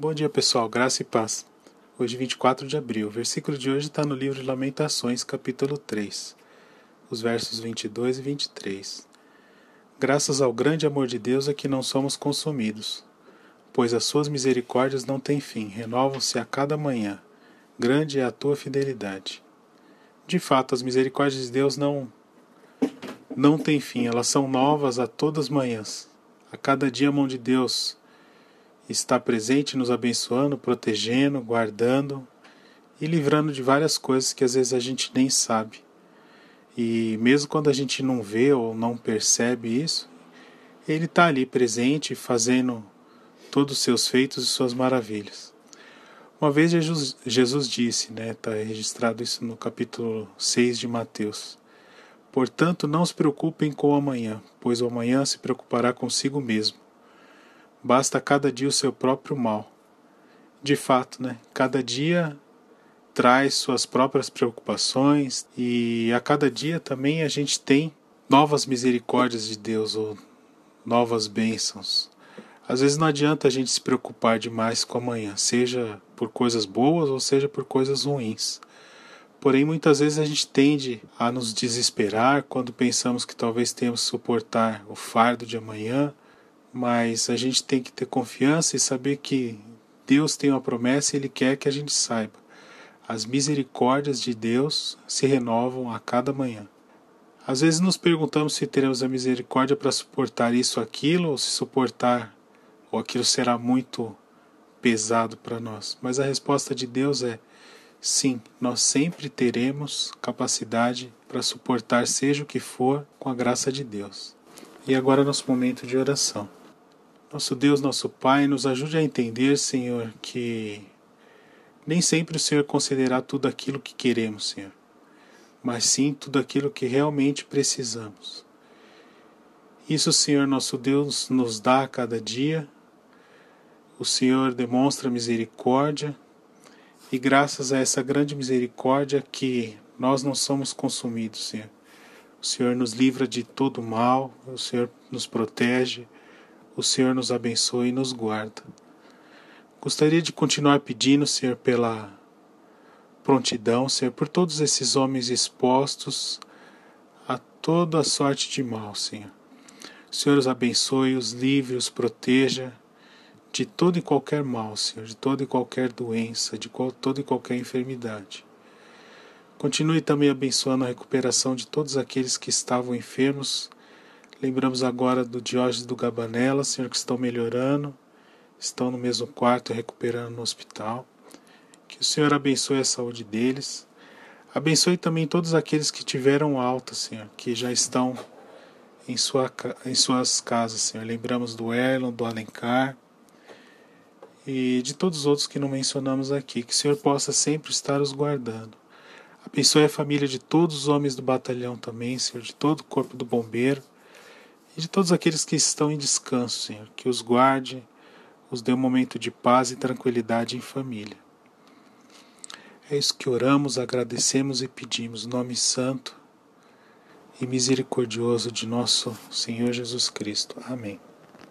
Bom dia, pessoal. Graça e paz. Hoje, 24 de abril. O versículo de hoje está no livro de Lamentações, capítulo 3, os versos 22 e 23. Graças ao grande amor de Deus é que não somos consumidos, pois as suas misericórdias não têm fim, renovam-se a cada manhã. Grande é a tua fidelidade. De fato, as misericórdias de Deus não não têm fim, elas são novas a todas as manhãs. A cada dia a mão de Deus está presente nos abençoando, protegendo, guardando e livrando de várias coisas que às vezes a gente nem sabe. E mesmo quando a gente não vê ou não percebe isso, ele está ali presente, fazendo todos os seus feitos e suas maravilhas. Uma vez Jesus, Jesus disse, né, está registrado isso no capítulo 6 de Mateus: Portanto, não se preocupem com o amanhã, pois o amanhã se preocupará consigo mesmo. Basta cada dia o seu próprio mal. De fato, né? Cada dia traz suas próprias preocupações e a cada dia também a gente tem novas misericórdias de Deus ou novas bênçãos. Às vezes não adianta a gente se preocupar demais com amanhã, seja por coisas boas ou seja por coisas ruins. Porém, muitas vezes a gente tende a nos desesperar quando pensamos que talvez tenhamos que suportar o fardo de amanhã mas a gente tem que ter confiança e saber que Deus tem uma promessa e Ele quer que a gente saiba. As misericórdias de Deus se renovam a cada manhã. Às vezes nos perguntamos se teremos a misericórdia para suportar isso ou aquilo, ou se suportar ou aquilo será muito pesado para nós. Mas a resposta de Deus é sim, nós sempre teremos capacidade para suportar seja o que for com a graça de Deus. E agora nosso momento de oração. Nosso Deus, nosso Pai, nos ajude a entender, Senhor, que nem sempre o Senhor concederá tudo aquilo que queremos, Senhor, mas sim tudo aquilo que realmente precisamos. Isso, Senhor, nosso Deus, nos dá a cada dia. O Senhor demonstra misericórdia e graças a essa grande misericórdia que nós não somos consumidos, Senhor. O Senhor nos livra de todo mal, o Senhor nos protege o Senhor nos abençoe e nos guarda. Gostaria de continuar pedindo, Senhor, pela prontidão, Senhor, por todos esses homens expostos a toda sorte de mal, Senhor. O Senhor os abençoe, os livre, os proteja de todo e qualquer mal, Senhor, de toda e qualquer doença, de toda e qualquer enfermidade. Continue também abençoando a recuperação de todos aqueles que estavam enfermos Lembramos agora do Diógenes do Gabanella, Senhor, que estão melhorando, estão no mesmo quarto, recuperando no hospital. Que o Senhor abençoe a saúde deles. Abençoe também todos aqueles que tiveram alta, Senhor, que já estão em, sua, em suas casas, Senhor. Lembramos do Erlon, do Alencar e de todos os outros que não mencionamos aqui. Que o Senhor possa sempre estar os guardando. Abençoe a família de todos os homens do batalhão também, Senhor, de todo o corpo do bombeiro e de todos aqueles que estão em descanso, Senhor, que os guarde, os dê um momento de paz e tranquilidade em família. É isso que oramos, agradecemos e pedimos, nome santo e misericordioso de nosso Senhor Jesus Cristo. Amém.